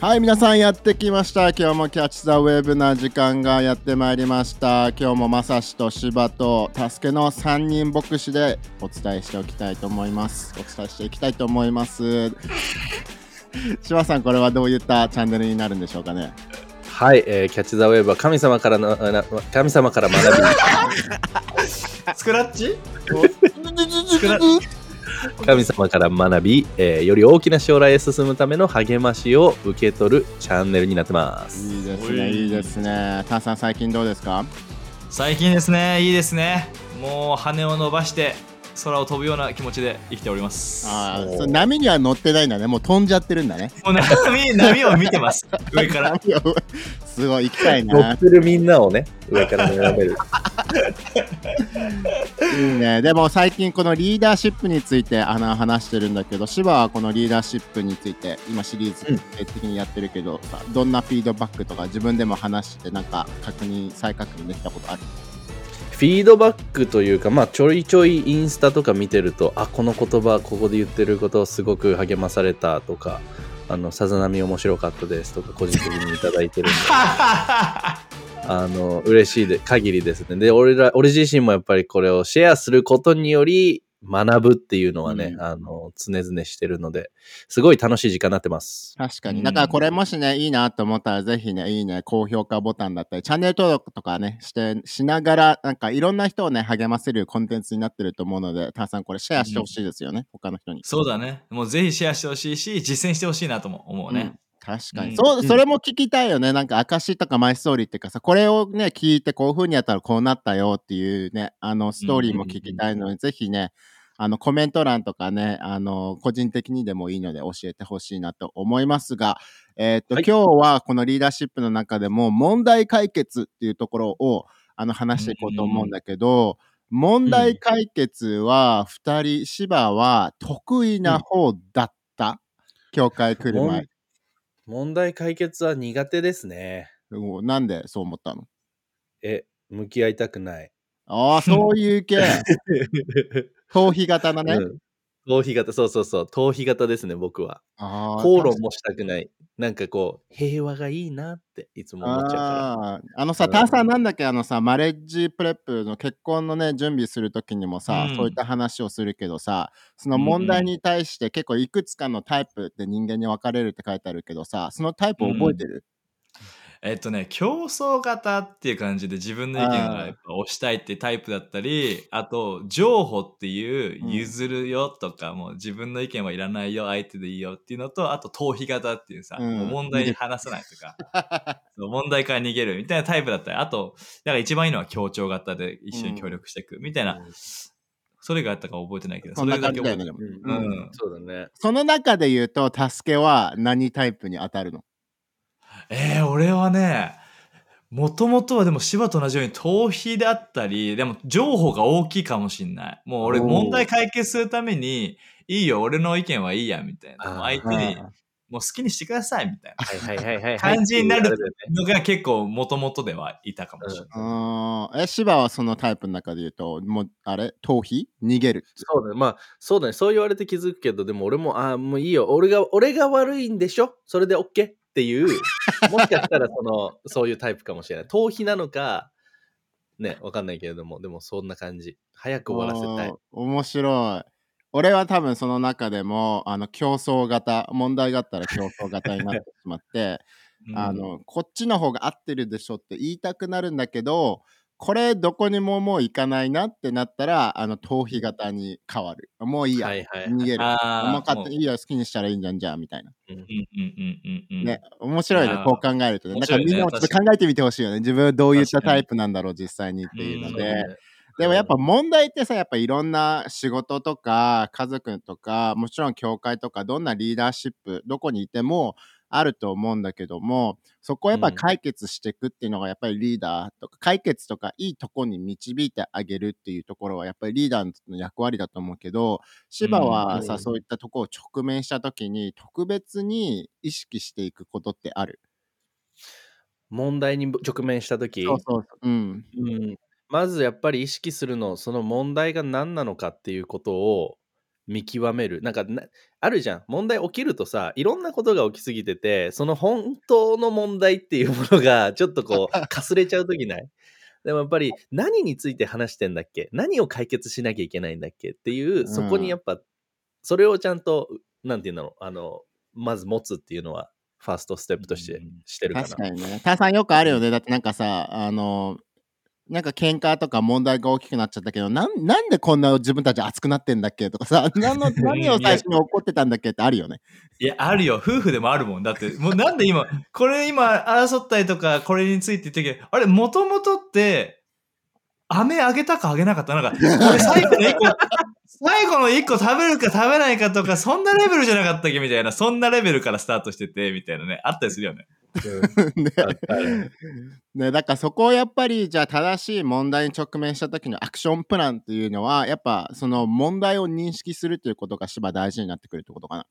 はい、皆さんやってきました。今日もキャッチ・ザ・ウェブな時間がやってまいりました。今日もまさしと芝と助けの3人牧師でお伝えしておきたいと思います。お伝えしていきたいと思います。芝さん、これはどういったチャンネルになるんでしょうかね？はい、えーキャッチ・ザ・ウェーブは神様からの神様から学 スクラッチ？び 神様から学び、えーより大きな将来へ進むための励ましを受け取るチャンネルになってます。いいですね、いいですね。タンさん、最近どうですか？最近ですねいいですねもう羽を伸ばして空を飛ぶような気持ちで生きておりますあーそうそう波には乗ってないんだね。もう飛んじゃってるんだね。もう波波を見てます 上からすごい行きたい乗なっ。てるみんなをね、上から眺める。いいね。でも最近このリーダーシップについてあの話してるんだけど、芝はこのリーダーシップについて今シリーズ的にやってるけど、さどんなフィードバックとか自分でも話してなんか確認、再確認できたことある？フィードバックというか、まあ、ちょいちょいインスタとか見てると、あ、この言葉、ここで言ってることすごく励まされたとか、あの、さざ波面白かったですとか、個人的にいただいてるんで、あの、嬉しいで、限りですね。で、俺ら、俺自身もやっぱりこれをシェアすることにより、学ぶっていうのはね、うんあの、常々してるので、すごい楽しい時間になってます。確かに。うんだからこれもしね、いいなと思ったらぜひね、いいね、高評価ボタンだったり、チャンネル登録とかね、して、しながら、なんかいろんな人をね、励ませるコンテンツになってると思うので、タンさんこれシェアしてほしいですよね、他の人に。そうだねもうぜひシェアしてほしいし実践してほしいなとも思うね、うん確かに、うん。そう、うん。それも聞きたいよね。なんか、証とかマイストーリーっていうかさ、これをね、聞いて、こういう風にやったらこうなったよっていうね、あの、ストーリーも聞きたいので、ぜひね、あの、コメント欄とかね、あの、個人的にでもいいので教えてほしいなと思いますが、えーっと、はい。今日はこのリーダーシップの中でも、問題解決っていうところを、あの、話していこうと思うんだけど、問題解決は、二人、芝は得意な方だった？教会来る前。問題解決は苦手ですね。おなんでそう思ったの？え、向き合いたくない。ああ、そういう系。逃避型だね。うん逃避型、そうそうそう、逃避型ですね、僕は。ああ口論もしたくない。なんかこう、平和がいいなっていつも思っちゃうかあーあのさ、うん。タンさんなんだっけ、あのさ、マレッジプレップの結婚のね、準備するときにもさ、うん。そういった話をするけどさ、その問題に対して結構いくつかのタイプって人間に分かれるって書いてあるけどさ、そのタイプ覚えてる、えっとね、競争型っていう感じで自分の意見がやっぱ押したいっていうタイプだったり、あと、譲歩っていううん。譲るよとか、もう自分の意見はいらないよ、相手でいいよっていうのと、あと逃避型っていうさ、うん。もう問題に話さないとか、そう問題から逃げるみたいなタイプだったり、あと、だから一番いいのは協調型で一緒に協力していくみたいな、ら。それがあったか覚えてないけど、そんな感じだよね。覚えてるでも。うん。うん。そうだね。その中で言うと、助けは何タイプに当たるの？えー、俺はね、もともとはでも芝と同じように逃避であったり、でも情報が大きいかもしんない。もう俺問題解決するために、いいよ、俺の意見はいいや、みたいな。相手に、あもう好きにしてください、みたいな。はいはいはいはいはい。感じになるのが結構もともとではいたかもしれない。うーん。え、芝はそのタイプの中で言うと、もう、あれ？逃避逃げる？そうだね。まあ、そうだね。そう言われて気づくけど、でも俺も、ああ、もういいよ。俺が、俺が悪いんでしょ？それで OK っていう、もしかしたらその、そういうタイプかもしれない。逃避なのか、ね、わかんないけれども、でもそんな感じ。早く終わらせたい。面白い。俺は多分その中でも、あの、競争型、問題があったら競争型になってしまって、うんあの、こっちの方が合ってるでしょって言いたくなるんだけど、これどこにももう行かないなってなったら、あの、逃避型に変わる。もういいや。はいはい。逃げる。あもう勝手にいいよ、好きにしたらいいんじゃん、じゃあ、みたいな。うんうんうんうんうんうん。ね、面白いねこう考えるとね。面だかみんなもちょっと考えてみてほしいよね。自分はどういったタイプなんだろう、実際にっていうので。でもやっぱ問題ってさ、やっぱいろんな仕事とか家族とか、もちろん教会とか、どんなリーダーシップ、どこにいてもあると思うんだけども、そこをやっぱ解決していくっていうのがやっぱりリーダーとか、解決とかいいとこに導いてあげるっていうところはやっぱりリーダーの役割だと思うけど、芝はさ、うんそういったところを直面した時に特別に意識していくことってある？問題に直面したとき、そうそうそう。うん。うん、まずやっぱり意識するの、その問題が何なのかっていうことを見極める。なんかな、あるじゃん。問題起きるとさ、いろんなことが起きすぎてて、その本当の問題っていうものが、ちょっとこう、かすれちゃうときない？でもやっぱり、何について話してんだっけ？何を解決しなきゃいけないんだっけ？っていう、そこにやっぱ、それをちゃんと、なんていうんだろう、あの、まず持つっていうのは、ファーストステップとしてしてるかな。確かにね。さんよくあるよね。だってなんかさ、あの、なんか喧嘩とか問題が大きくなっちゃったけど、なんなんでこんな自分たち熱くなってんだっけとかさ、何の何を最初に怒ってたんだっけってあるよね。いや、あるよ。夫婦でもあるもん。だって、もうなんで今、これ今争ったりとか、これについて言ってるけど、あれ、もともとって、飴あげたかあげなかった。なんか、これ最後の一個、最後の一個食べるか食べないかとか、そんなレベルじゃなかったっけ？みたいな、そんなレベルからスタートしてて、みたいなね、あったりするよね。ねだからそこをやっぱりじゃあ正しい問題に直面した時のアクションプランっていうのはやっぱその問題を認識するっていうことが芝大事になってくるってことかな。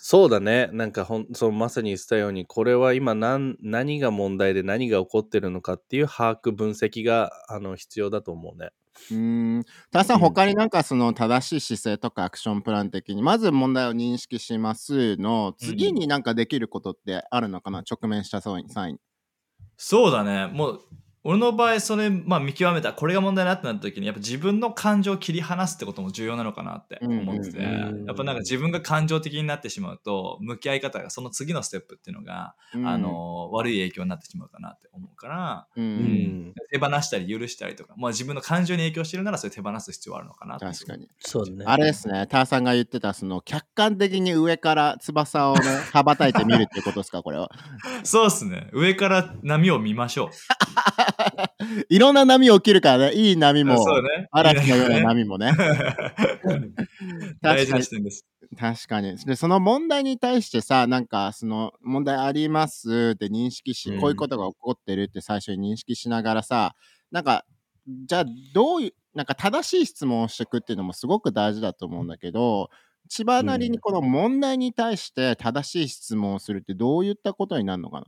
そうだね。なんかほん、そうまさに言ってたように、これは今何何が問題で何が起こってるのかっていう把握、分析があの必要だと思うね。うーん。たださん他になんかその正しい姿勢とかアクションプラン的にまず問題を認識しますの次になんかできることってあるのかな、直面した際に。そうだね。もう、俺の場合、それ、まあ見極めた、これが問題だってなった時に、やっぱ自分の感情を切り離すってことも重要なのかなって思ってて、やっぱなんか自分が感情的になってしまうと、向き合い方がその次のステップっていうのが、うんあ、の、悪い影響になってしまうかなって思うから、うんうん手放したり許したりとか、まあ自分の感情に影響してるならそれ手放す必要はあるのかなって確かに。そうだね。あれですね、ターさんが言ってた、その客観的に上から翼をね、羽ばたいてみるっていうことですか、これは。そうですね。上から波を見ましょう。いろんな波起きるからね、いい波も、ね。嵐のようなね。波もね。大事です。確かに。で、その問題に対してさ、なんか、その問題あります？って認識し、うんこういうことが起こってるって最初に認識しながらさ、なんか、じゃあ、どういう、なんか正しい質問をしていくっていうのもすごく大事だと思うんだけど、千葉なりにこの問題に対して正しい質問をするってどういったことになるのかな、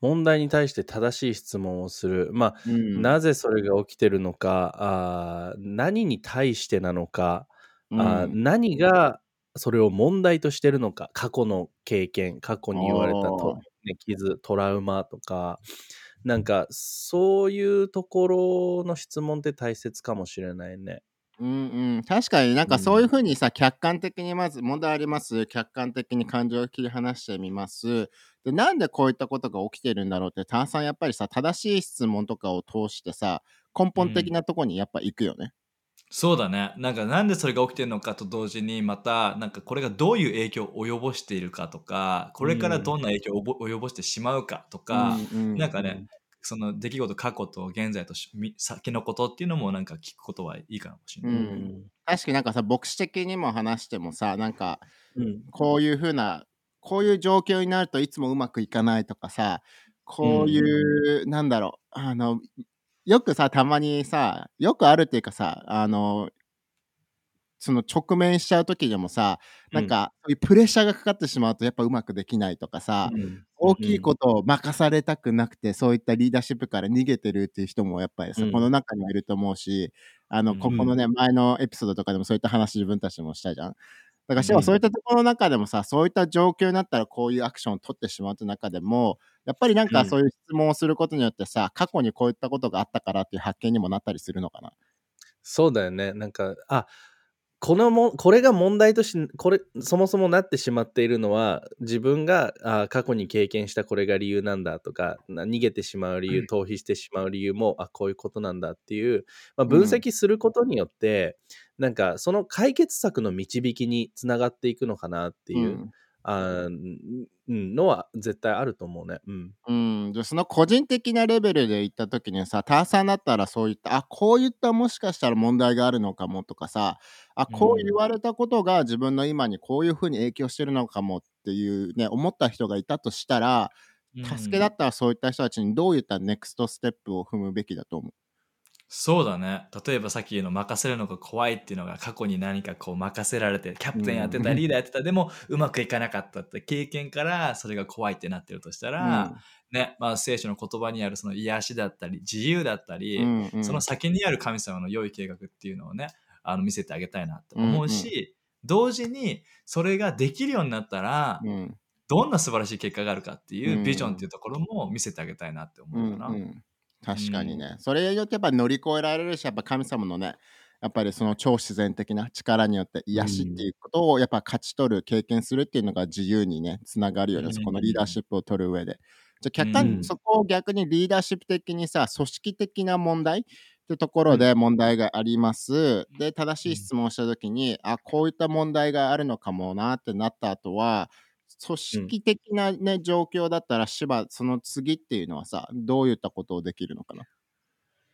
問題に対して正しい質問をする。まあ、うん。なぜそれが起きてるのか、あー何に対してなのか、うん。何がそれを問題としてるのか、過去の経験、過去に言われたと、ね、傷、トラウマとか、なんかそういうところの質問って大切かもしれないね。うんうん、確かになんかそういうふうにさ、客観的にまず問題あります。客観的に感情を切り離してみますでなんでこういったことが起きてるんだろうって炭酸やっぱりさ正しい質問とかを通してさ根本的なところにやっぱ行くよね、そうだね。なんかなんでそれが起きてるのかと同時にまたなんかこれがどういう影響を及ぼしているかとかこれからどんな影響を及ぼしてしまうかとか、うんうんなんかね、その出来事過去と現在と先のことっていうのもなんか聞くことはいいかもしれうない。ん。確かになんかさ牧師的にも話してもさなんかうん。こういうふうなこういう状況になるといつもうまくいかないとかさこういう、なんだろうあのよくさたまにさよくあるっていうかさあのその直面しちゃう時でもさなんか、そういうプレッシャーがかかってしまうとやっぱうまくできないとかさ、うん大きいことを任されたくなくて、そういったリーダーシップから逃げてるっていう人もやっぱりさ、うん。この中にはいると思うし、あの、うん。ここのね、前のエピソードとかでもそういった話自分たちでもしたじゃん。だから、うんしかもそういったところの中でもさ、そういった状況になったらこういうアクションを取ってしまうって中でも、やっぱりなんうんかそういう質問をすることによってさ、過去にこういったことがあったからっていう発見にもなったりするのかな？そうだよね。なんか、あこのもこれが問題としこれそもそもなってしまっているのは自分があ過去に経験したこれが理由なんだとかな逃げてしまう理由、うん。逃避してしまう理由もあこういうことなんだっていう、まあ、分析することによって、なんかその解決策の導きにつながっていくのかなっていう、うんあーうんのは絶対あると思うね。うんうん、でその個人的なレベルで言った時にさ、ターさんだったらそういった、あ、こういったもしかしたら問題があるのかもとかさ、あ、こう言われたことが自分の今にこういうふうに影響してるのかもっていうね、思った人がいたとしたら、助けだったらそういった人たちにどういったネクストステップを踏むべきだと思う？そうだね。例えばさっきの任せるのが怖いっていうのが過去に何かこう任せられて、キャプテンやってた、う んリーダーやってた、でもうまくいかなかったって経験からそれが怖いってなってるとしたら、ね、まあ聖書の言葉にあるその癒しだったり、自由だったり、うんうん。その先にある神様の良い計画っていうのをね、あの見せてあげたいなと思うし、同時にそれができるようになったら、うん。どんな素晴らしい結果があるかっていううん。ビジョンっていうところも見せてあげたいなってう思うかな。んうん確かにね、それによってやっぱ乗り越えられるしやっぱ神様のねやっぱりその超自然的な力によって癒しっていうことをやっぱ勝ち取る経験するっていうのが自由にねつながるよね、うんそこのリーダーシップを取る上で。じゃあ客観、うん。そこを逆にリーダーシップ的にさ組織的な問題ってところで問題があります、で正しい質問をした時に、あこういった問題があるのかもなってなった後は組織的な、ね状況だったら芝その次っていうのはさどういったことをできるのかな？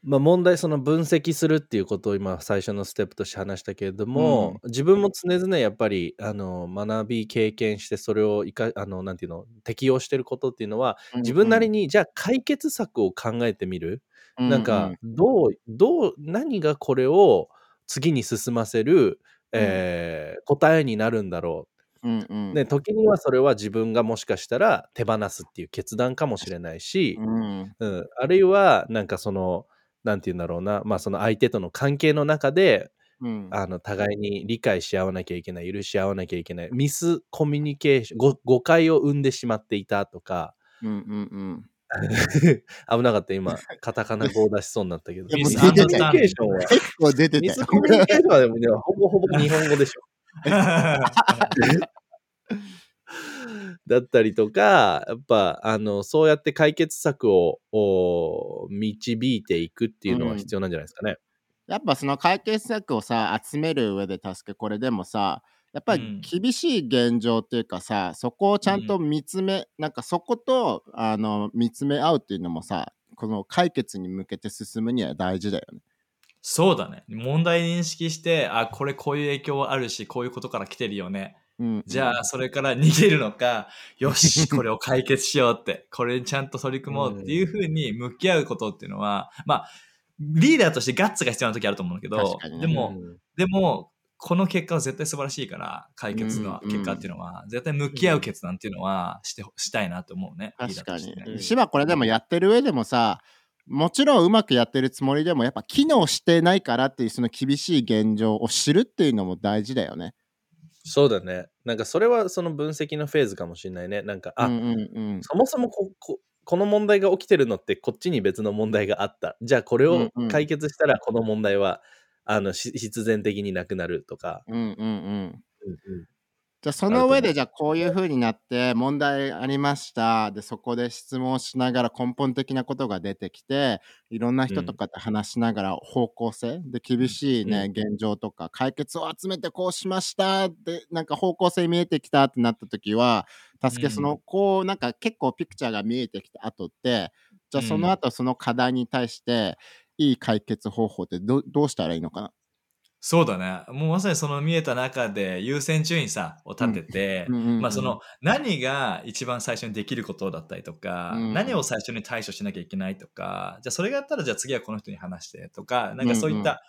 まあ、問題その分析するっていうことを今最初のステップとして話したけれども、自分も常々やっぱりあの学び経験してそれをいかあのなんていうの適用してることっていうのは自分なりにじゃあ解決策を考えてみる、なんかどうどう何がこれを次に進ませる、えー答えになるんだろうんうん。う、で時にはそれは自分がもしかしたら手放すっていう決断かもしれないし、うんうん、あるいはなんかそのなんて言うんだろうな、まあ、その相手との関係の中でうん。あの互いに理解し合わなきゃいけない許し合わなきゃいけないミスコミュニケーションご誤解を生んでしまっていたとか。うんうんうん。危なかった今カタカナ語を出しそうになったけど。ミスコミュニケーションは結構出てた。よミスコミュニケーションはでもねほぼほぼ日本語でしょ だったりとかやっぱあのそうやって解決策をお導いていくっていうのは必要なんじゃないですかね。やっぱその解決策をさ集める上で助けこれでもさやっぱり厳しい現状っていうかさ、そこをちゃんと見つめ、なんかそことあの見つめ合うっていうのもさこの解決に向けて進むには大事だよね。そうだね。問題認識して、あ、これこういう影響あるし、こういうことから来てるよね。うん、じゃあ、それから逃げるのか、よし、これを解決しようって、これにちゃんと取り組もうっていうふうに向き合うことっていうのは、まあ、リーダーとしてガッツが必要な時あると思うんだけどでも、うんでも、この結果は絶対素晴らしいから、解決のうん結果っていうのは、絶対向き合う決断っていうのはして、したいなと思うね。確かに。芝これでもやってる上でもさもちろんうまくやってるつもりでもやっぱ機能してないからっていうその厳しい現状を知るっていうのも大事だよね。そうだね。なんかそれはその分析のフェーズかもしれないね。なんか、あ、うんうんうんそもそもこここの問題が起きてるのってこっちに別の問題があった。じゃあこれをうんうん解決したらこの問題は、あのし必然的になくなるとか。うんうんうんうんじゃあその上でじゃあこういう風になって問題ありました。でそこで質問しながら根本的なことが出てきていろんな人とかと話しながら方向性で厳しいね、現状とか解決を集めてこうしましたでなんか方向性見えてきたってなった時は助けその、こうなんか結構ピクチャーが見えてきた後ってじゃあその後その課題に対していい解決方法ってどどうしたらいいのかな？そうだね。もうまさにその見えた中で優先順位さを立てて、うんうんうんうんまあその何が一番最初にできることだったりとか、うん何を最初に対処しなきゃいけないとか、じゃあそれがあったらじゃあ次はこの人に話してとか、なんかそういった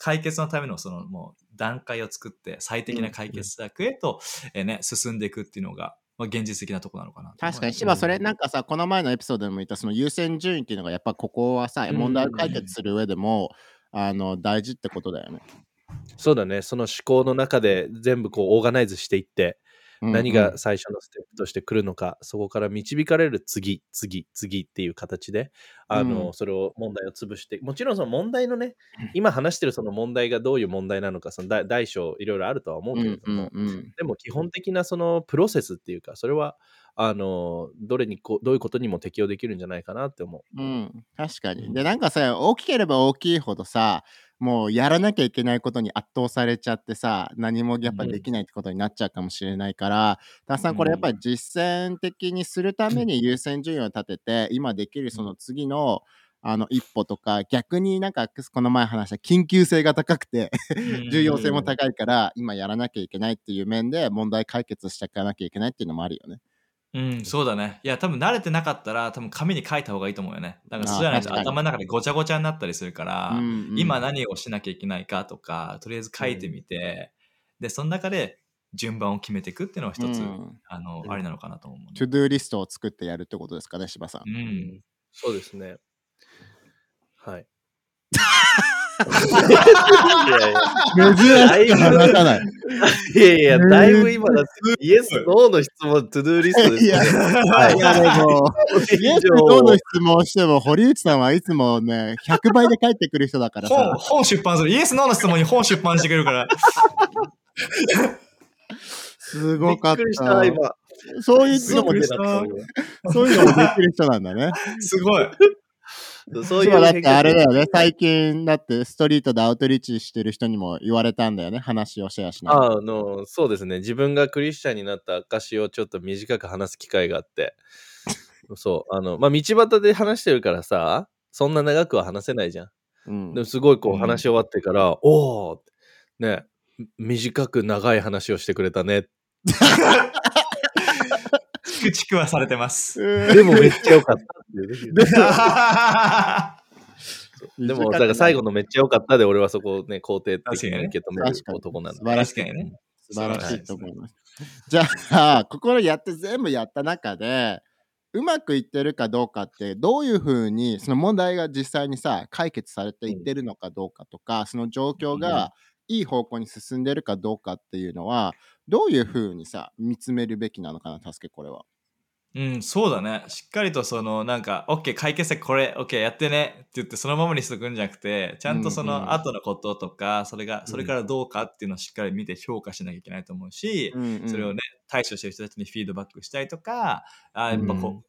解決のためのそのもう段階を作って最適な解決策へと、えーね、進んでいくっていうのが、まあ、現実的なところなのかな。確かに、芝、それなんかさ、この前のエピソードでも言った、その優先順位っていうのが、やっぱここはさ、うん問題を解決する上でも、あの大事ってことだよね。そうだね。その思考の中で全部こうオーガナイズしていって、何が最初のステップとして来るのか、そこから導かれる次、次、次っていう形で、あの、うんそれを問題を潰して、もちろんその問題のね、今話してるその問題がどういう問題なのか、その大大小いろいろあるとは思ううんけれども、うんうんでも基本的なそのプロセスっていうか、それは、あの、どれにこう、どういうことにも適用できるんじゃないかなって思う。うん、確かに。で、なんかさ、大きければ大きいほどさ、もうやらなきゃいけないことに圧倒されちゃってさ、何もやっぱできないってことになっちゃうかもしれないから、たくさんこれやっぱり実践的にするために優先順位を立てて、今できるその次の、あの一歩とか逆になんかこの前話した緊急性が高くて重要性も高いから今やらなきゃいけないっていう面で問題解決していかなきゃいけないっていうのもあるよね。うん、そうだね。いや、多分慣れてなかったら、多分紙に書いた方がいいと思うよね。だからそうじゃないと頭の中でごちゃごちゃになったりするから、うんうん今何をしなきゃいけないかとか、とりあえず書いてみて、で、その中で順番を決めていくっていうのは一つ、うんあの、ありなのかなと思う、ね。 ToDoリストを作ってやるってことですかね、柴さん。うん。そうですね。はい。いやいや珍しく話さない。いやいや、だいぶ今だって、イエス、ノーの質問、 ToDoリストですいや、ね。いやでも、イエスどの質問しても、堀内さんはいつもね、100倍で返ってくる人だから本、さ。本出版する。イエス・ノーの質問に本出版してくれるから。すごかっびっした、た。今。そういうのもでびっくりしたそういうのもできる人なんだね。すごい。そうそ、いううだってあれだよね。最近、だってストリートでアウトリーチしてる人にも言われたんだよね。話をシェアしな。あの、そうですね。自分がクリスチャンになった証をちょっと短く話す機会があって。そう、あの、まあ、道端で話してるからさ、そんな長くは話せないじゃん。うんでもすごいこううん話し終わってから、おおね、短く長い話をしてくれたね。チクチクはされてます。でもめっちゃ良かった。でも、だから最後のめっちゃ良かったで、俺はそこをね、肯定的に受け止める男なんで。素晴らしいね。素晴らしいと思います。じゃあ、ここでやって全部やった中で、うまくいってるかどうかって、どういうふうに、その問題が実際にさ、解決されていってるのかどうかとか、その状況がいい方向に進んでるかどうかっていうのは、どういうふうにさ、見つめるべきなのかな、助けこれは。うん、そうだね。しっかりとその、なんか、OK、解決策これ、OK、やってねって言って、そのままにしとくんじゃなくて、ちゃんとその後のこととか、それが、それからどうかっていうのをしっかり見て評価しなきゃいけないと思うし、それをね、対処してる人たちにフィードバックしたりとか、あやっぱこう、うん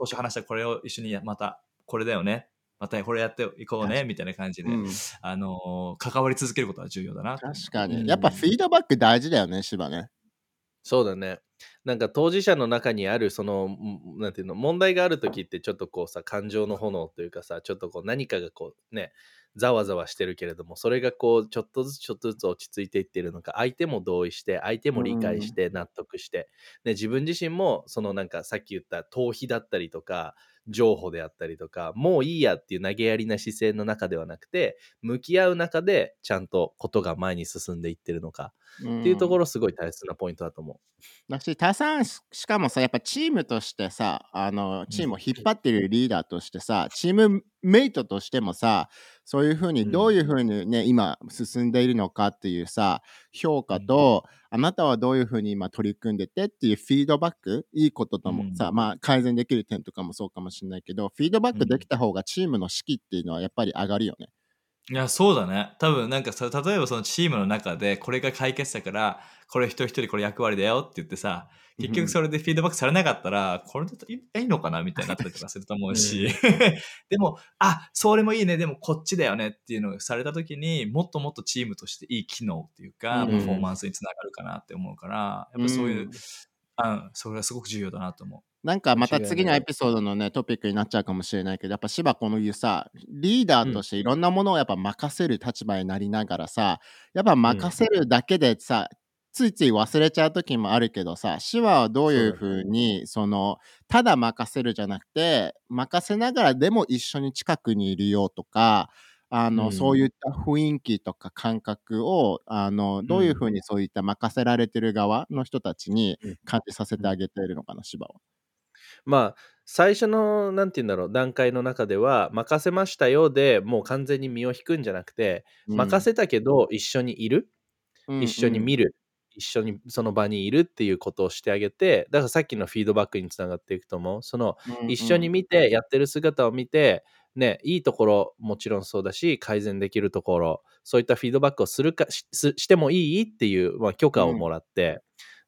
当初話したこれを一緒にやまた、これだよね。またこれやっていこうね、みたいな感じで、うんあのー関わり続けることは重要だな。確かに。うんやっぱフィードバック大事だよね、芝ね。そうだね。なんか当事者の中にあるそのんなんていうの問題がある時ってちょっとこうさ感情の炎というかさちょっとこう何かがこうねざわざわしてるけれどもそれがこうちょっとずつちょっとずつ落ち着いていっているのか相手も同意して相手も理解して納得して、ね、自分自身もそのなんかさっき言った逃避だったりとか譲歩であったりとかもういいやっていう投げやりな姿勢の中ではなくて向き合う中でちゃんとことが前に進んでいってるのかっていうところ。ろすごい大切なポイントだと思う。だし、他さんししかもさ、やっぱチームとしてさ、あの、チームを引っ張ってるリーダーとしてさ、チームメイトとしてもさ、そういうふうに、うんどういうふうにね、今進んでいるのかっていうさ、評価と、あなたはどういうふうに今取り組んでてっていうフィードバック、いいことともさ、うんまあ改善できる点とかもそうかもしれないけど、フィードバックできた方がチームの士気っていうのはやっぱり上がるよね。いや、そうだね。多分なんかさ、例えばそのチームの中でこれが解決だから、これ一人一人これ役割だよって言ってさ、結局それでフィードバックされなかったら、これでいいいのかなみたいになったりとかすると思うし、でも、あ、それもいいね、でもこっちだよねっていうのをされた時にもっともっとチームとしていい機能っていうか、うん。パフォーマンスにつながるかなって思うから、やっぱそういう、うん。あそれはすごく重要だなと思なんかまた次のエピソードのねトピックになっちゃうかもしれないけどやっぱ芝この言うさリーダーとしていろんなものをやっぱ任せる立場になりながらさやっぱ任せるだけでさ、ついつい忘れちゃう時もあるけどさ芝はどういうふうにそのただ任せるじゃなくて任せながらでも一緒に近くにいるよとかあの、うん。そういった雰囲気とか感覚をあのどういうふうにそういった任せられてる側の人たちにうん。感じさせてあげているのかな芝は。まあ最初のなんて言うんだろう段階の中では任せましたよでもう完全に身を引くんじゃなくて、任せたけど一緒にいる、うん一緒に見る、一緒にその場にいるっていうことをしてあげてだからさっきのフィードバックにつながっていくと思う。そのうん一緒に見てやってる姿を見てねいいところもちろんそうだし改善できるところそういったフィードバックをするかしすしてもいい？っていう、まあ、許可をもらって、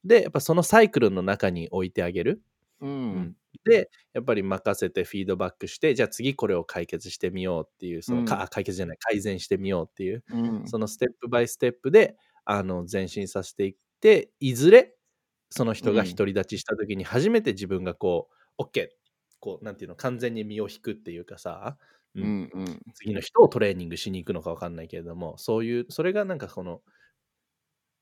でやっぱそのサイクルの中に置いてあげる。うん。うん。でやっぱり任せてフィードバックしてじゃあ次これを解決してみようっていうその、うん解決じゃない改善してみようっていううん。そのステップバイステップであの前進させていっていずれその人がうん。独り立ちした時に初めて自分がこう OK こうなんていうの完全に身を引くっていうかさ、ううん。んうん。次の人をトレーニングしに行くのか分かんないけれどもそういうそれがなんかこの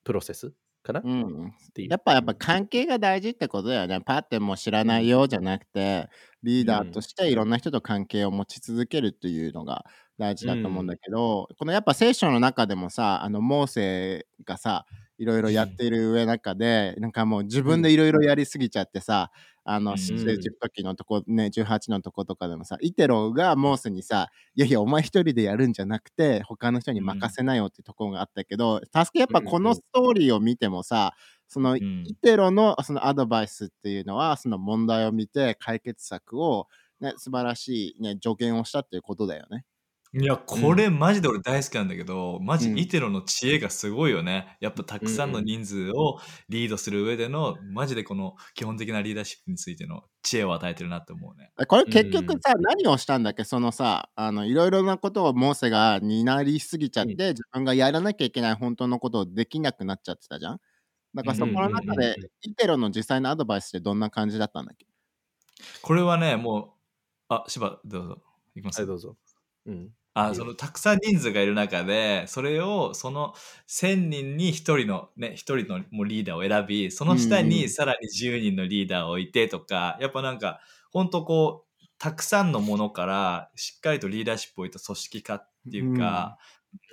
プロセスかな、っうん。やっぱやっぱ関係が大事ってことだよね。パってもう知らないよじゃなくて、リーダーとしていろんな人と関係を持ち続けるっていうのが大事だと思うんだけど、このやっぱ聖書の中でもさ、あのモーセがさ、いろいろやっている上中で、なんかもう自分でいろいろやりすぎちゃってさ、あの、うん出エジプト記のとこ、ね、18のとことかでもさ、イテロがモーセにさ、いやいや、お前一人でやるんじゃなくて、他の人に任せなよってところがあったけど、タスクやっぱこのストーリーを見てもさ、その、ん。イテロのそのアドバイスっていうのは、その問題を見て解決策を、ね、素晴らしい、ね、助言をしたっていうことだよね。いや、これマジで俺大好きなんだけど、マジうんイテロの知恵がすごいよね。やっぱたくさんの人数をリードする上での、マジでこの基本的なリーダーシップについての知恵を与えてるなって思うね。これ結局さ、何をしたんだっけ？そのさ、あの、いろいろなことをモーセが担りすぎちゃって、うん自分がやらなきゃいけない本当のことをできなくなっちゃってたじゃん？だからそこの中うんうんうんでうん、イテロの実際のアドバイスってどんな感じだったんだっけ？これはね、もう、あ、芝、どうぞ。いきます。はい、どうぞ。うん。あそのたくさん人数がいる中でそれをその1000人に1人のね1人のもうリーダーを選びその下うんうん。にさらに10人のリーダーを置いてとか、やっぱなんか本当こうたくさんのものからしっかりとリーダーシップを置いた組織化っていうか、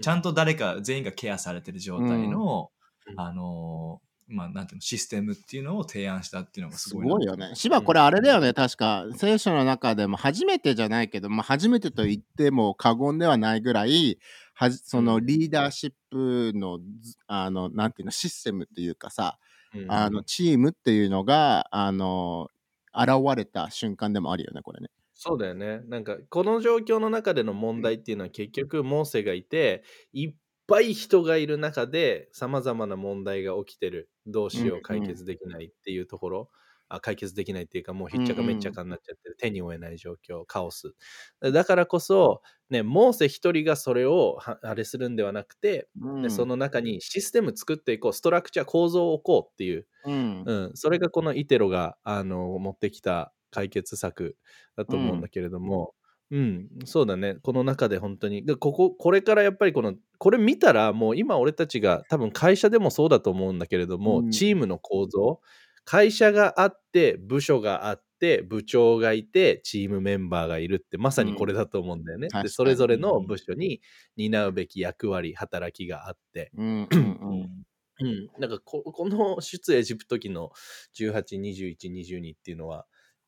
ちゃんと誰か全員がケアされてる状態の、うん。あのーまあなんていうのシステムっていうのを提案したっていうのがすすごいなごいよね。芝、これあれだよね、確か。聖書の中でも初めてじゃないけど、まあ、初めてと言っても過言ではないぐらい、はじそのリーダーシップの、ずあの、なんていうの、システムっていうかさ、うんあの、チームっていうのが、あの、現れた瞬間でもあるよね、これね。そうだよね。なんか、この状況の中での問題っていうのは結局、モーセがいて、いっぱい人がいる中で、さまざまな問題が起きてる。どうしよう、解決できないっていうところ。あ解決できないっていうか、もうひっちゃかめっちゃかになっちゃってる。手に負えない状況、カオス。だからこそ、ね、モーセ一人がそれをはあれするんではなくて、うんでその中にシステム作っていこう、ストラクチャー、構造を置こうっていう、うんうん、それがこのイテロがあの持ってきた解決策だと思うんだけれども、うんそうだね。この中で本当に。でこここれからやっぱりこのこれ見たらもう今俺たちが多分会社でもそうだと思うんだけれども、うん。チームの構造会社があって部署があって部長がいてチームメンバーがいるってまさにこれだと思うんだよね。確かに。でそれぞれの部署に担うべき役割働きがあって、うんうんううん。んうん、なんかここの出エジプト記の18、21、22っていうのは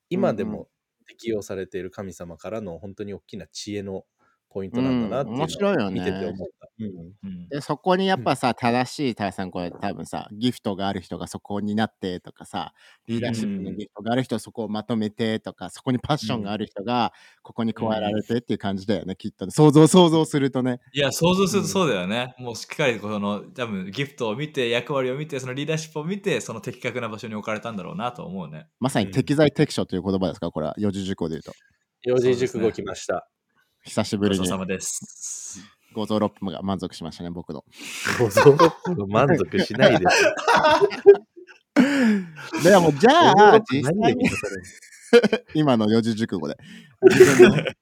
今でうんうも適用されている神様からの本当に大きな知恵のポイントなんだなっていうのを見てて思った。うんうん。でそこにやっぱさ、正しい大さんこれ多分さギフトがある人がそこになってとかさリーダーシップのギフトがある人はそこをまとめてとかそこにパッションがある人がここに加えられてっていう感じだよね、きっとね。想像想像するとね。いや、想像するとそうだよね。もうしっかりこの、多分ギフトを見て、役割を見て、そのリーダーシップを見て、その的確な場所に置かれたんだろうなと思うね。まさに適材適所という言葉ですかこれは。四字熟語で言うと四字熟語来ました。久しぶりに。ごちそうさまです。五臓六腑が満足しましたね僕のごぞ満足しないです。でもじゃあ実何際に今の四字熟語で。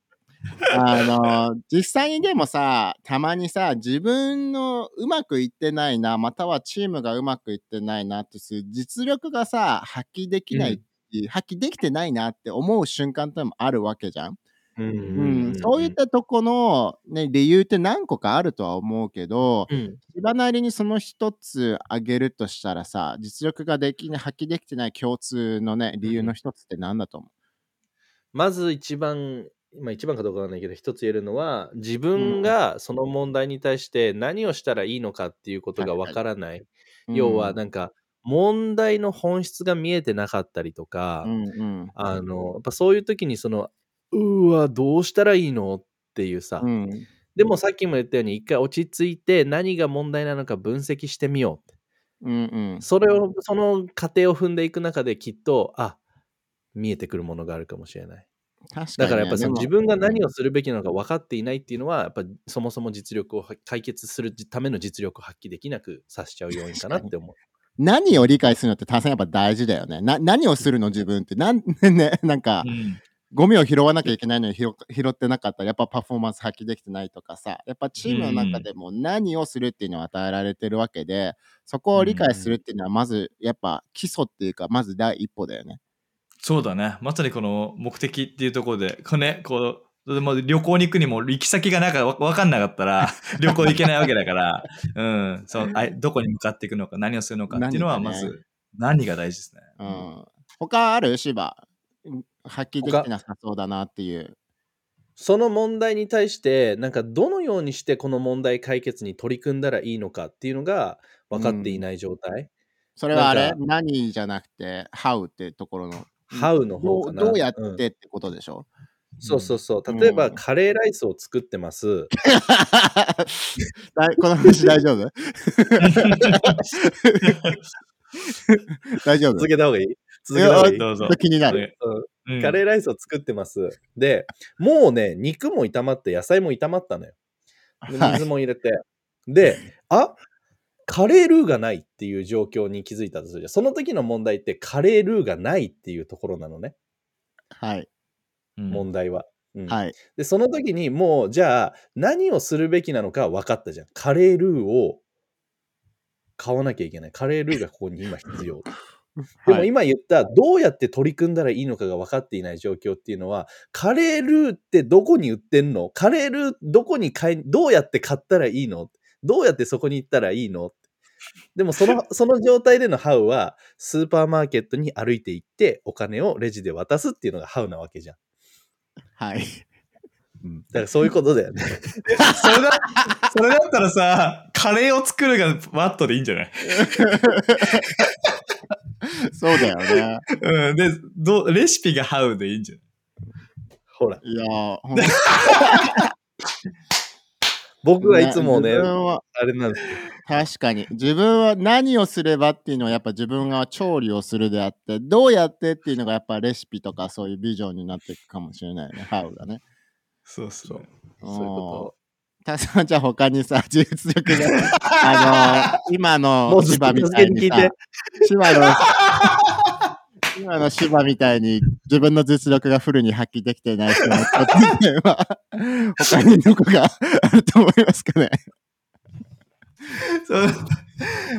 あの実際にでもさたまにさ自分のうまくいってないなまたはチームがうまくいってないなっていう実力がさ発揮できない、発揮できてないなって思う瞬間ってのもあるわけじゃん。うんうんそういったとこの、ね、理由って何個かあるとは思うけどうん。芝なりにその一つ挙げるとしたらさ実力ができない発揮できてない共通のね理由の一つって何だと思まず一番、まあ一番かどうかわかんないけど、一つ言えるのは、自分がその問題に対して何をしたらいいのかっていうことがわからない。う要は、なんか、問題の本質が見えてなかったりとか、うんうん。あの、やっぱそういう時にその、うーわ、どうしたらいいの？っていうさ、うんでもさっきも言ったように、一回落ち着いて何が問題なのか分析してみよう。うんうんそれを、その過程を踏んでいく中できっと、あ、見えてくるものがあるかもしれない。確かにねだからやっぱその自分が何をするべきなのか分かっていないっていうのは、やっぱそもそも実力をは解決するための実力を発揮できなくさせちゃう要因かなって思う。何を理解するのって大変やっぱ大事だよね。な何をするの？自分って。なんね、なんか、うんゴミを拾わなきゃいけないのに拾拾ってなかったらやっぱパフォーマンス発揮できてないとかさやっぱチームの中でも何をするっていうのを与えられてるわけでそこを理解するっていうのはまずやっぱ基礎っていうかまず第一歩だよね。そうだね。まさにこの目的っていうところで、これね、こう、でも旅行に行くにも行き先がなんかわわかんなかったら 旅行行けないわけだから、うん、そうあどこに向かっていくのか何をするのかっていうのはまず何が大事ですね。うん。他ある？芝発揮できてなさそうだなっていう。その問題に対して、なんかどのようにしてこの問題解決に取り組んだらいいのかっていうのが分かっていない状態。それはあれ？何じゃなくて、how ってところの。How のど方かな。うどうやっうんてってことでしょ、そうそうそう。例えば、うんカレーライスを作ってます。この話大丈夫？大丈夫？続けた方がいい？続けた方がいいどうぞ。気になる。カレーライスを作ってます。で、もうね、肉も炒まって、野菜も炒まったのよ。水も入れて。で、あカレールーがないっていう状況に気づいたとするじゃん。その時の問題ってカレールーがないっていうところなのね、はい。うん問題は。うんはい。で、その時にもう、じゃあ、何をするべきなのか分かったじゃん。カレールーを買わなきゃいけない。カレールーがここに今必要。でもはい今言った、どうやって取り組んだらいいのかが分かっていない状況っていうのは、カレールーってどこに売ってんの？カレールーどこに買い、どうやって買ったらいいの？どうやってそこに行ったらいいの？でもその、その状態でのハウは、スーパーマーケットに歩いて行って、お金をレジで渡すっていうのがハウなわけじゃん。はい。だからそういうことだよね。それだ、それだったらさ、カレーを作るがワットでいいんじゃない？そうだよね。うん。で、どうレシピがハウでいいんじゃない？ほら、いやー、ほんと 僕はいつもね、自分はあれなんですよ。確かに。自分は何をすればっていうのはやっぱ自分が調理をするであって、どうやってっていうのがやっぱレシピとかそういうビジョンになっていくかもしれないよね。ハウがね。そうそう。そういうこたさんじゃあ他にさ、実力が、あのー、今の芝みたいにさ続けに聞いて、芝の、今の芝みたいに自分の実力がフルに発揮できてない人の人点は、他にどこがあると思いますかね？そう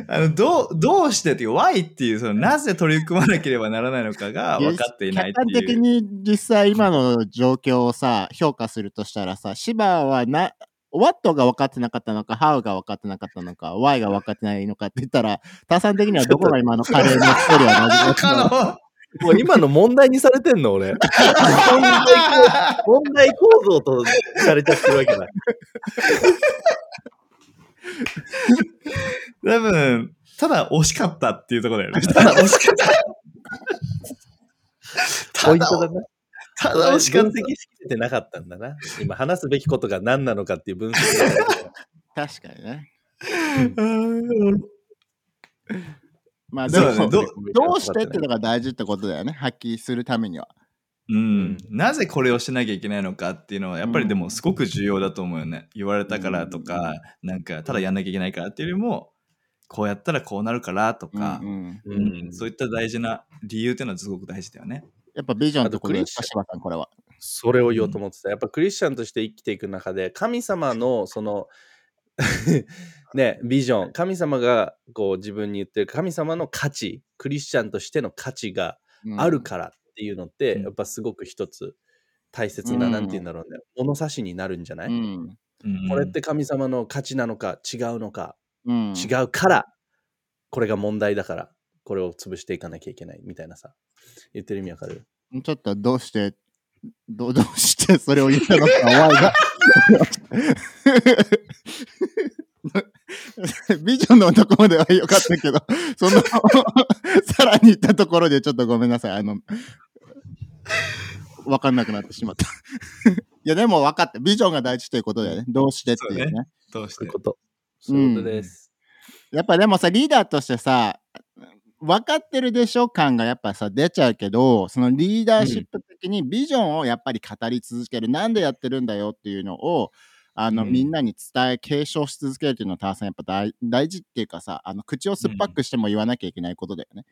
あのどうどうしてっていう why っていうそのなぜ取り組まなければならないのかが分かっていないって客観的いう。に実際今の状況をさ、評価するとしたらさ、芝はな、what が分かってなかったのか、how が分かってなかったのか、why が分かってないのかって言ったら、タさん的にはどこが今のカレーのストーリーはなじあのもう今の問題にされてんの俺。問題構問題構造とされちゃってるわけだ。多分ただ惜しかったっていうところだよね。ただ惜しかった。ポイントだな。ただ惜しかっ分析しきれてなかったんだな。今話すべきことが何なのかっていう分析が確かにね。まあ、でもねどどうしてっていうのが大事ってことだよね。発揮するためには。うん、なぜこれをしなきゃいけないのかっていうのはやっぱりでもすごく重要だと思うよね。言われたからとか、なんかただやんなきゃいけないからっていうよりもこうやったらこうなるからとか、うんうんうんそういった大事な理由っていうのはすごく大事だよね。やっぱビジョンってことですか、あと柴さん、これは。それを言おうと思ってた。やっぱクリスチャンとして生きていく中で、神様のその、ね、ビジョン、神様がこう自分に言ってる神様の価値、クリスチャンとしての価値がうん。あるからっていうのって、うん。やっぱすごく一つ大切な、うん。なんて言うんだろうね、物差しになるんじゃない、うん。うん。これって神様の価値なのか違うのか、うん。違うから、これが問題だから、これを潰していかなきゃいけないみたいなさ、言ってる意味わかる？ちょっとどうして、どどうしてそれを言ったのか、ワイが。ビジョンのところではよかったけど、その、さらに行ったところでちょっとごめんなさい。あの、わかんなくなってしまった。いや、でも分かった。ビジョンが大事ということだよね。どうしてっていうね。どうして？そういうこと。そういうことです。やっぱでもさ、リーダーとしてさ、分かってるでしょ感がやっぱさ、出ちゃうけど、そのリーダーシップ的にビジョンをやっぱり語り続ける。なんでやってるんだよっていうのを、あの、うんみんなに伝え、継承し続けるっていうのは、タワさんやっぱ大大事っていうかさ、あの、口を酸っぱくしても言わなきゃいけないことだよね。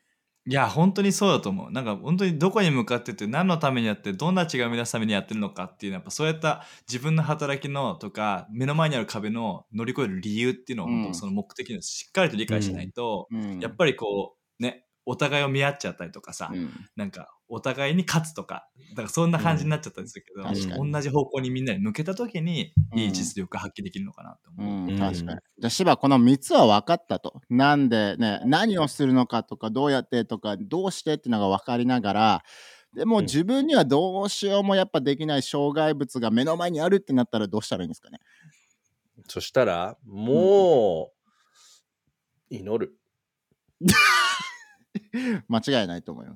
いや本当にそうだと思う。なんか本当にどこに向かってて何のためにやってどんな違いを目指すためにやってるのかっていうのはやっぱそういった自分の働きのとか目の前にある壁の乗り越える理由っていうのをうんその目的をしっかりと理解しないと、うんやっぱりこうねお互いを見合っちゃったりとかさ、うんなんかお互いに勝つとか、だからそんな感じになっちゃったんですけど、うん同じ方向にみんなに向けた時に、うんいい実力が発揮できるのかなとう思う。ん、うん確かに。じゃあ、芝、この3つは分かったと。なんでね、何をするのかとか、どうやってとか、どうしてっていうのが分かりながら、でもうん自分にはどうしようもやっぱできない障害物が目の前にあるってなったらどうしたらいいんですかね？そしたら、もう、祈る。間違いないと思いない。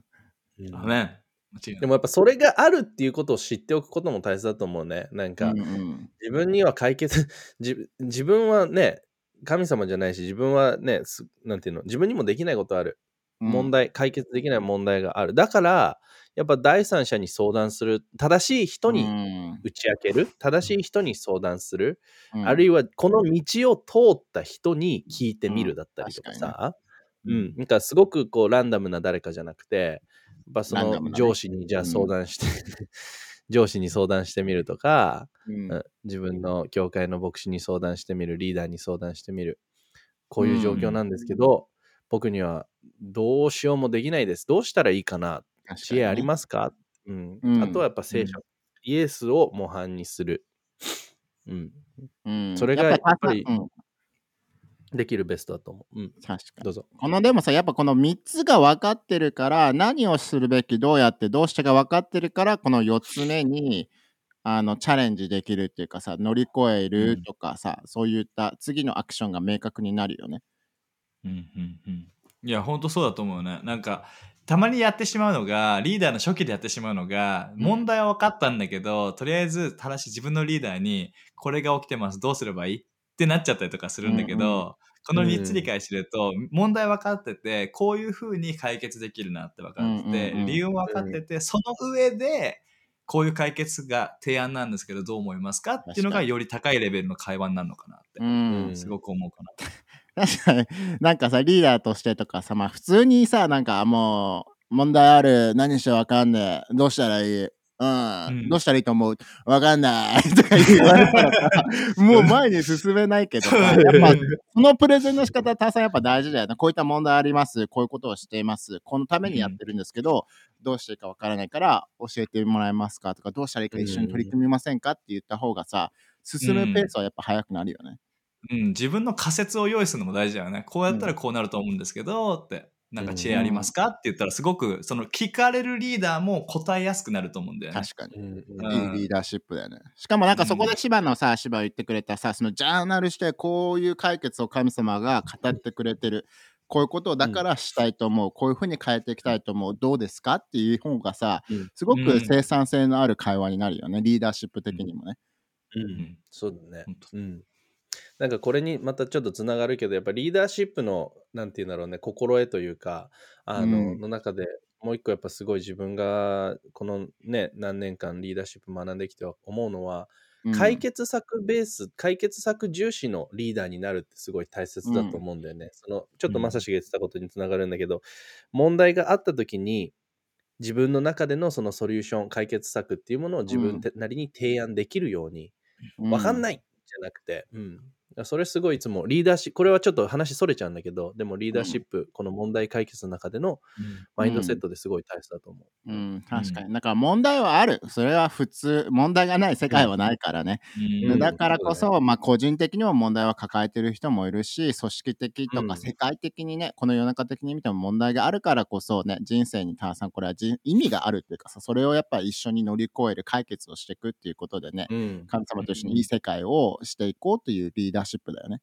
でもやっぱそれがあるっていうことを知っておくことも大切だと思うね。なんか、うんうん。自分には解決 自自分はね神様じゃないし自分はねすなんていうの自分にもできないことある。うん。問題、解決できない問題がある。だからやっぱ第三者に相談する。正しい人にうん。打ち明ける。正しい人に相談する、うん。あるいはこの道を通った人に聞いてみるだったりとかうん。さ、うん。なんかすごくこうランダムな誰かじゃなくてやっぱその上司にじゃあ相談して、上司に相談してみるとか、うん。うん。自分の教会の牧師に相談してみる、リーダーに相談してみる。こういう状況なんですけど、僕にはどうしようもできないです。どうしたらいいかな？知恵ありますか、うん。うん。あとはやっぱ聖書、イエスを模範にする。うん、うん。それがやっぱりうんできるベストだと思う。うん、確かにどうぞ。このでもさやっぱこの3つが分かってるから何をするべきどうやってどうしてが分かってるからこの4つ目にあのチャレンジできるっていうかさ乗り越えるとかさ、そういった次のアクションが明確になるよね。うんうんうん。いや、本当そうだと思うね。なんか、たまにやってしまうのが、リーダーの初期でやってしまうのが、うん問題は分かったんだけど、とりあえず正しい自分のリーダーに、これが起きてます、どうすればいい？ってなっちゃったりとかするんだけど、うんうん。この3つ理解してると、問題分かってて、こういうふうに解決できるなって分かってて、理由も分かってて、その上で、こういう解決が提案なんですけど、どう思いますかっていうのが、より高いレベルの会話になるのかなって、うん。すごく思うかな。確かに。なんかさリーダーとしてとかさまあ普通にさなんかもう問題ある何してわかんねえどうしたらいいうん、うん。どうしたらいいと思う？わかんない。とか言われたらさ もう前に進めないけどさやっぱそのプレゼンの仕方たさんやっぱ大事だよねこういった問題あります。こういうことをしています。このためにやってるんですけど、どうしていいかわからないから教えてもらえますか？とかどうしたらいいか一緒に取り組みませんか？って言った方がさ進むペースはやっぱ速くなるよね、うん、自分の仮説を用意するのも大事だよね。こうやったらこうなると思うんですけど、って、なんか知恵ありますか？って言ったら、すごく、その聞かれるリーダーも答えやすくなると思うんだよね。確かにうんうんいいリーダーシップだよね。しかもなんかそこで芝のさ、芝言ってくれたさ、そのジャーナルしてこういう解決を神様が語ってくれてる。こういうことをだからしたいと思う。こういうふうに変えていきたいと思う。どうですか？っていう方がさ、うんすごく生産性のある会話になるよね。リーダーシップ的にもね。ううんんそうだね。うん。なんかこれにまたちょっとつながるけど、やっぱリーダーシップの、なんていうんだろうね、心得というか、あの、うん。の中でもう一個やっぱすごい自分がこのね、何年間リーダーシップ学んできて思うのは、うん。解決策ベース、解決策重視のリーダーになるってすごい大切だと思うんだよね。そのちょっとまさしが言ってたことにつながるんだけど、問題があった時に自分の中でのそのソリューション、解決策っていうものを自分なりに提案できるように、わかんないいじゃなくて、うん。それすごいいつもリーダーシップ、これはちょっと話それちゃうんだけど、でもリーダーシップ、この問題解決の中でのマインドセットですごい大切だと思う。うん、確かに。だから問題はある。それは普通。問題がない世界はないからね。うんうんだからこそ、まあ、個人的にも問題は抱えてる人もいるし、組織的とうんか世界的にね、この世の中的に見ても問題があるからこそね、人生にたくさんこれはじ意味があるっていうかさ、それをやっぱ一緒に乗り越える解決をしていくっていうことでね、うん。神様と一緒にいい世界をしていこうというリーダーシップだよね。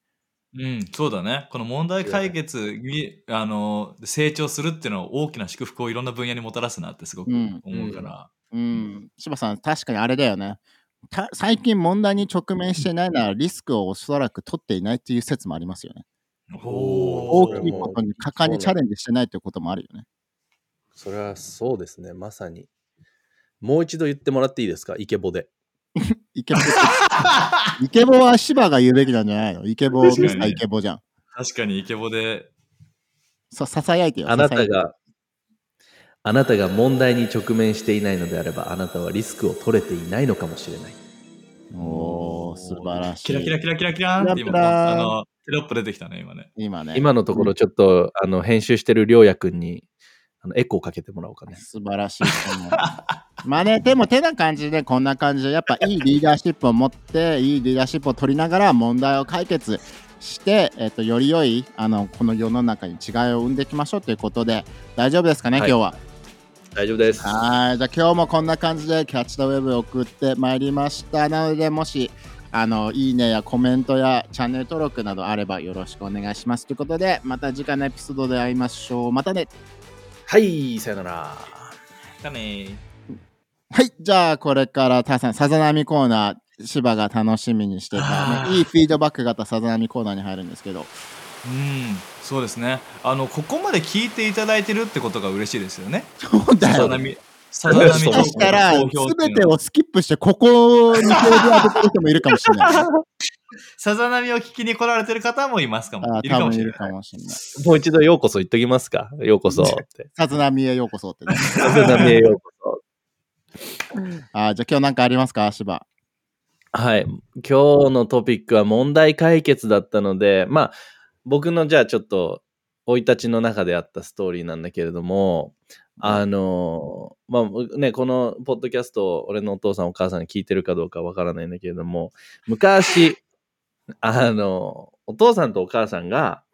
うん、そうだね。この問題解決に、あの、成長するっていうのは大きな祝福をいろんな分野にもたらすなってすごくうん思うから。うん、柴さん、確かにあれだよね。た最近問題に直面してないならリスクをおそらく取っていないっていう説もありますよね。お大きいことに果敢にチャレンジしてないということもあるよね。それはそうですね、まさに。もう一度言ってもらっていいですか、イケボで。イケボイケボは芝が言うべきなんじゃないの？イケボ、ミスターイケボじゃん。確かにイケボで、さささやいてよ。あなたが、あなたが問題に直面していないのであれば、あなたはリスクを取れていないのかもしれない。おー、素晴らしい。キラキラキラキラキラーンって今、キラキラーンあの、テロップ出てきたね、今ね。今ね。今のところちょっと、あの編集してるりょうやくんにあのエコーかけてもらおうかね。素晴らしい。まあね、でも手な感じでこんな感じでやっぱいいリーダーシップを持っていいリーダーシップを取りながら問題を解決して、えっとより良いあのこの世の中に違いを生んでいきましょうということで大丈夫ですかね、はい。今日は？大丈夫です。はい。じゃあ今日もこんな感じでキャッチ・ザ・ウェブを送ってまいりました。なのでもしあのいいねやコメントやチャンネル登録などあればよろしくお願いしますということでまた次回のエピソードで会いましょう。またね。はい、さよなら。だねはい、じゃあこれからタさん、さざ波コーナー、芝が楽しみにしてた、ね、いいフィードバック型さざ波コーナーに入るんですけど、うんそうですねあのここまで聞いていただいてるってことが嬉しいですよねそうだよ。さざ波したら、すべてをスキップして、ここに表示当ててる人もいるかもしれない。さざ波を聞きに来られてる方もいますかもあいるかもしれないもしれない。もう一度ようこそ言っときますか。ようこそって。さざ波へようこそってね。さざ波へようこそ。あーじゃあ今日なんかありますか、芝。はい。今日のトピックは問題解決だったので、まあ、僕のじゃあちょっと、生い立ちの中であったストーリーなんだけれども、あの、まあね、このポッドキャストを俺のお父さんお母さんに聞いてるかどうかわからないんだけれども、昔、あの、お父さんとお母さんが、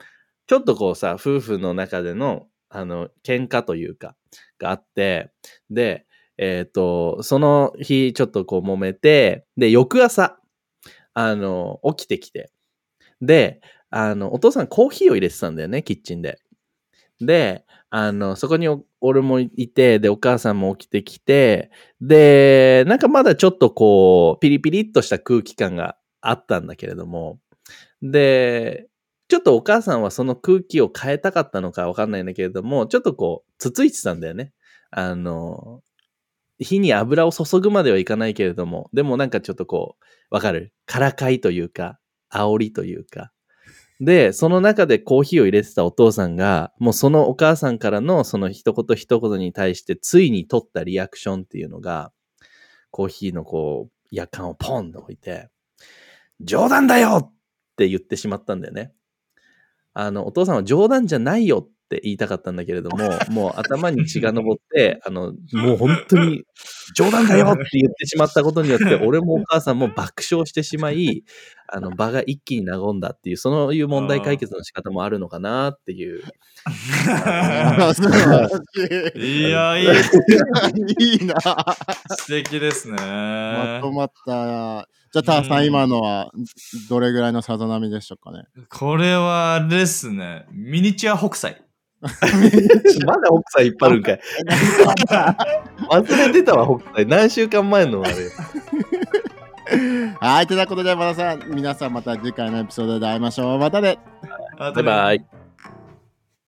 ちょっとこうさ、夫婦の中での、あの、喧嘩というか、があって、で、えっ、と、その日ちょっとこう揉めて、で、翌朝、あの、起きてきて、で、あの、お父さんコーヒーを入れてたんだよね、キッチンで。で、あの、そこに俺もいて、で、お母さんも起きてきて、で、なんかまだちょっとこう、ピリピリっとした空気感があったんだけれども、で、ちょっとお母さんはその空気を変えたかったのかわかんないんだけれども、ちょっとこう、つついてたんだよね。あの、火に油を注ぐまではいかないけれども、でもなんかちょっとこう、わかる？からかいというか、煽りというか。で、その中でコーヒーを入れてたお父さんが、もうそのお母さんからのその一言一言に対してついに取ったリアクションっていうのが、コーヒーのこう、夜間をポンと置いて、冗談だよって言ってしまったんだよね。あの、お父さんは冗談じゃないよって言いたかったんだけれども、もう頭に血が上って、あの、もう本当に冗談だよって言ってしまったことによって、俺もお母さんも爆笑してしまい、あの、場が一気に和んだっていう、そういう問題解決の仕方もあるのかなっていう。いいやいいいいな。素敵ですねまとまった。じゃあ、ターさん、今のはどれぐらいのさざ波でしょうかね？これはですねミニチュア北斎 まだ北斎引っ張るんかい。忘れてたわ、北斎。何週間前のあれ。はい、ということで、またさん、皆さんまた次回のエピソードで会いましょう。またね。ババイバイ。